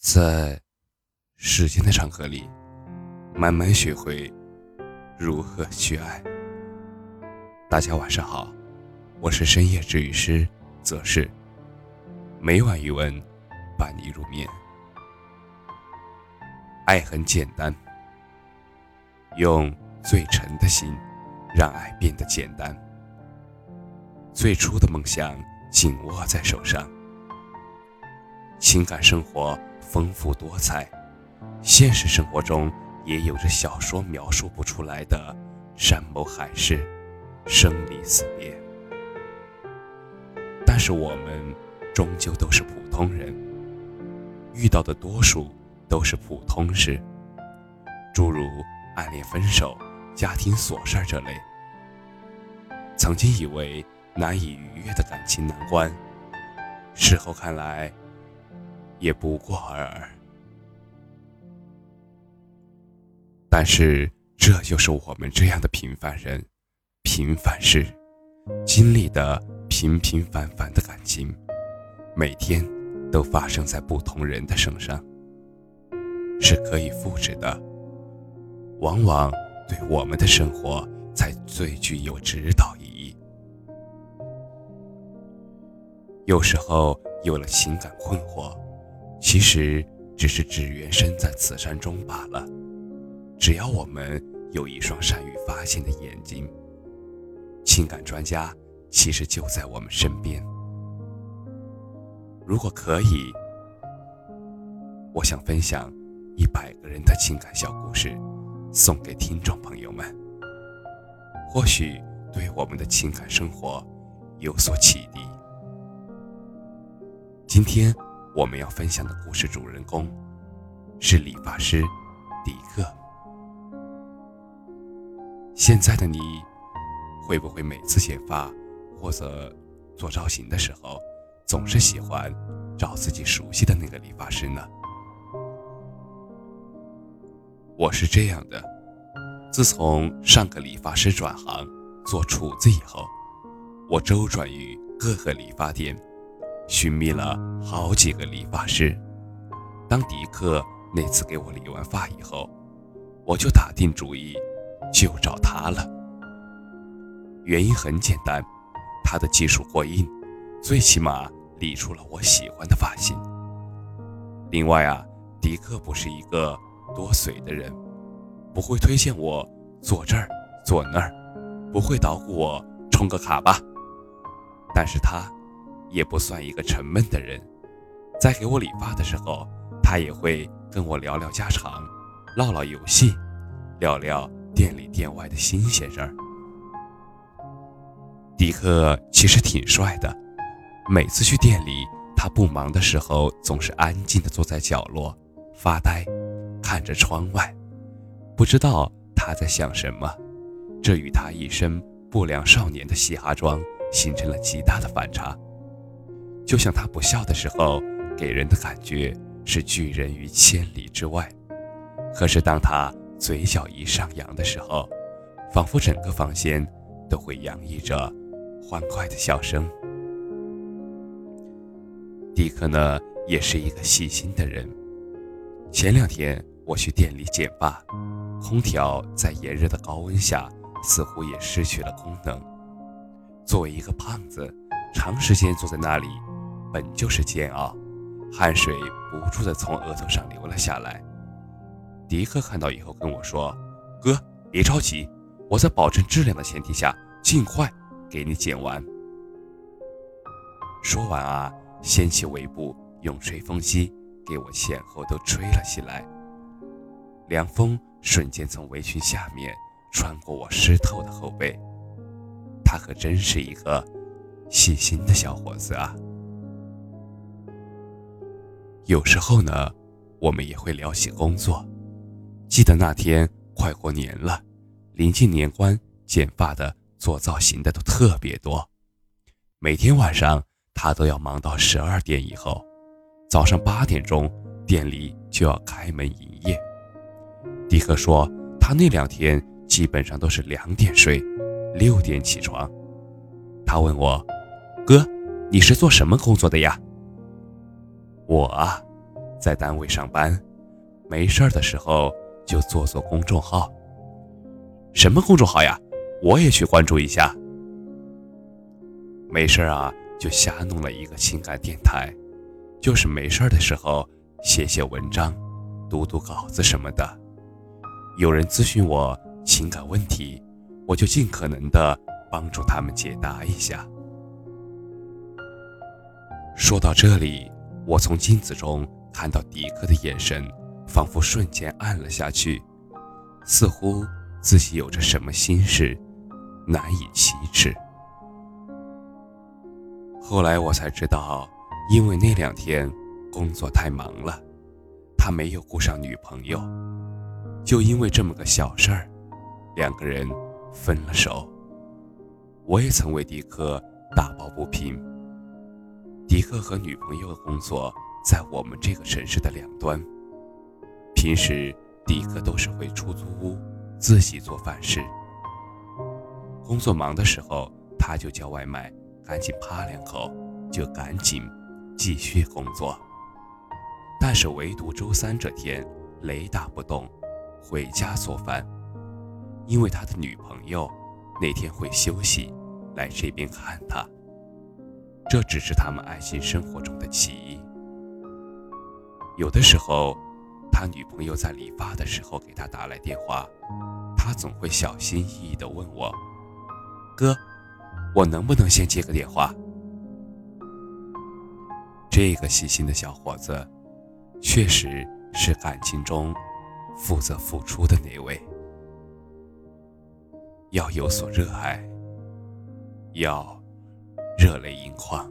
在时间的长河里，慢慢学会如何去爱。大家晚上好，我是深夜治愈师则是，每晚一文伴你入眠。爱很简单，用最沉的心，让爱变得简单。最初的梦想紧握在手上，情感生活丰富多彩，现实生活中也有着小说描述不出来的山盟海誓、生离死别。但是我们终究都是普通人，遇到的多数都是普通事，诸如暗恋、分手、家庭琐事这类。曾经以为。难以逾越的感情难关，事后看来，也不过尔尔。但是，这就是我们这样的平凡人、平凡事，经历的平平凡凡的感情，每天都发生在不同人的身上，是可以复制的。往往对我们的生活才最具有指导意义。有时候有了情感困惑，其实只是只缘身在此山中罢了。只要我们有一双善于发现的眼睛，情感专家其实就在我们身边。如果可以，我想分享一百个人的情感小故事，送给听众朋友们，或许对我们的情感生活有所启迪。今天我们要分享的故事主人公是理发师迪克。现在的你，会不会每次剪发或者做造型的时候，总是喜欢找自己熟悉的那个理发师呢？我是这样的，自从上个理发师转行做厨子以后，我周转于各个理发店。寻觅了好几个理发师，当迪克那次给我理完发以后，我就打定主意，就找他了。原因很简单，他的技术过硬，最起码理出了我喜欢的发型。另外啊，迪克不是一个多嘴的人，不会推荐我坐这儿坐那儿，不会捣鼓我充个卡吧。但是他。也不算一个沉闷的人，在给我理发的时候，他也会跟我聊聊家常，唠唠游戏，聊聊店里店外的新鲜事儿。迪克其实挺帅的，每次去店里，他不忙的时候，总是安静的坐在角落发呆，看着窗外，不知道他在想什么。这与他一身不良少年的嘻哈装形成了极大的反差。就像他不笑的时候，给人的感觉是拒人于千里之外；可是当他嘴角一上扬的时候，仿佛整个房间都会洋溢着欢快的笑声。迪克呢，也是一个细心的人。前两天我去店里剪发，空调在炎热的高温下似乎也失去了功能。作为一个胖子，长时间坐在那里。本就是煎熬，汗水不住地从额头上流了下来。迪克看到以后跟我说：“哥，别着急，我在保证质量的前提下，尽快给你剪完。”说完啊，掀起围布，用吹风机给我前后都吹了起来。凉风瞬间从围裙下面穿过我湿透的后背。他可真是一个细心的小伙子啊！有时候呢，我们也会聊起工作。记得那天快过年了，临近年关，剪发的、做造型的都特别多。每天晚上他都要忙到十二点以后，早上八点钟店里就要开门营业。迪克说，他那两天基本上都是两点睡，六点起床。他问我：“哥，你是做什么工作的呀？”我啊，在单位上班，没事儿的时候就做做公众号。什么公众号呀？我也去关注一下。没事儿啊，就瞎弄了一个情感电台，就是没事儿的时候写写文章、读读稿子什么的。有人咨询我情感问题，我就尽可能的帮助他们解答一下。说到这里，我从镜子中看到迪克的眼神，仿佛瞬间暗了下去，似乎自己有着什么心事，难以启齿。后来我才知道，因为那两天工作太忙了，他没有顾上女朋友，就因为这么个小事儿，两个人分了手。我也曾为迪克打抱不平。迪克和女朋友的工作在我们这个城市的两端。平时迪克都是回出租屋自己做饭吃。工作忙的时候，他就叫外卖，赶紧扒两口，就赶紧继续工作。但是唯独周三这天雷打不动，回家做饭，因为他的女朋友那天会休息，来这边看他。这只是他们爱情生活中的其一。有的时候，他女朋友在理发的时候给他打来电话，他总会小心翼翼地问我：“哥，我能不能先接个电话？”这个细心的小伙子，确实是感情中负责付出的那位。要有所热爱，要。热泪盈眶。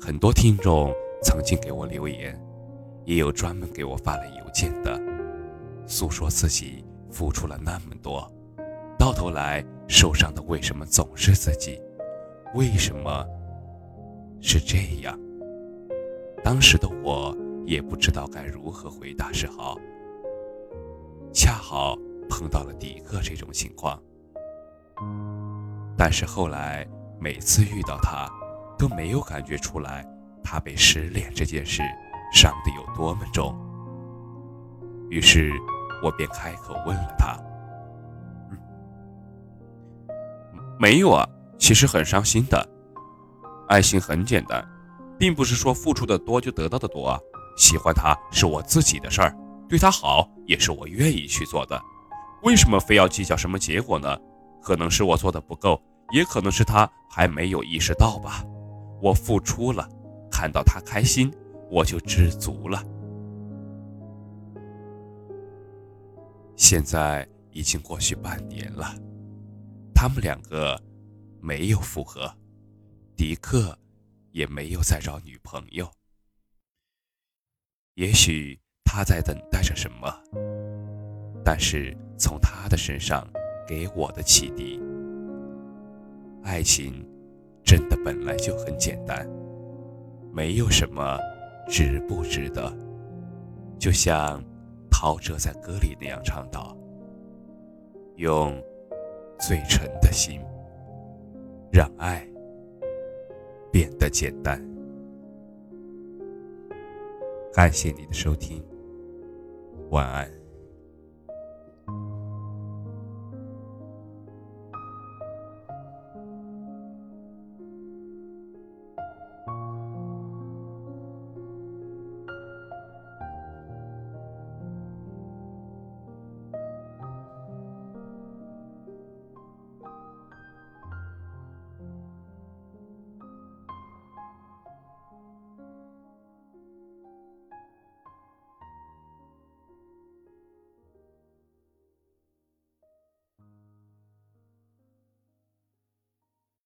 很多听众曾经给我留言，也有专门给我发来邮件的，诉说自己付出了那么多，到头来受伤的为什么总是自己？为什么是这样？当时的我也不知道该如何回答是好。恰好碰到了迪克这种情况。但是后来每次遇到他，都没有感觉出来他被失恋这件事伤得有多么重。于是，我便开口问了他：“没有啊，其实很伤心的。爱情很简单，并不是说付出的多就得到的多啊。喜欢他是我自己的事儿，对他好也是我愿意去做的。为什么非要计较什么结果呢？可能是我做的不够。”也可能是他还没有意识到吧，我付出了，看到他开心，我就知足了。现在已经过去半年了，他们两个没有复合，迪克也没有再找女朋友。也许他在等待着什么，但是从他的身上给我的启迪。爱情真的本来就很简单，没有什么值不值得。就像陶喆在歌里那样唱道：“用最纯的心，让爱变得简单。”感谢你的收听，晚安。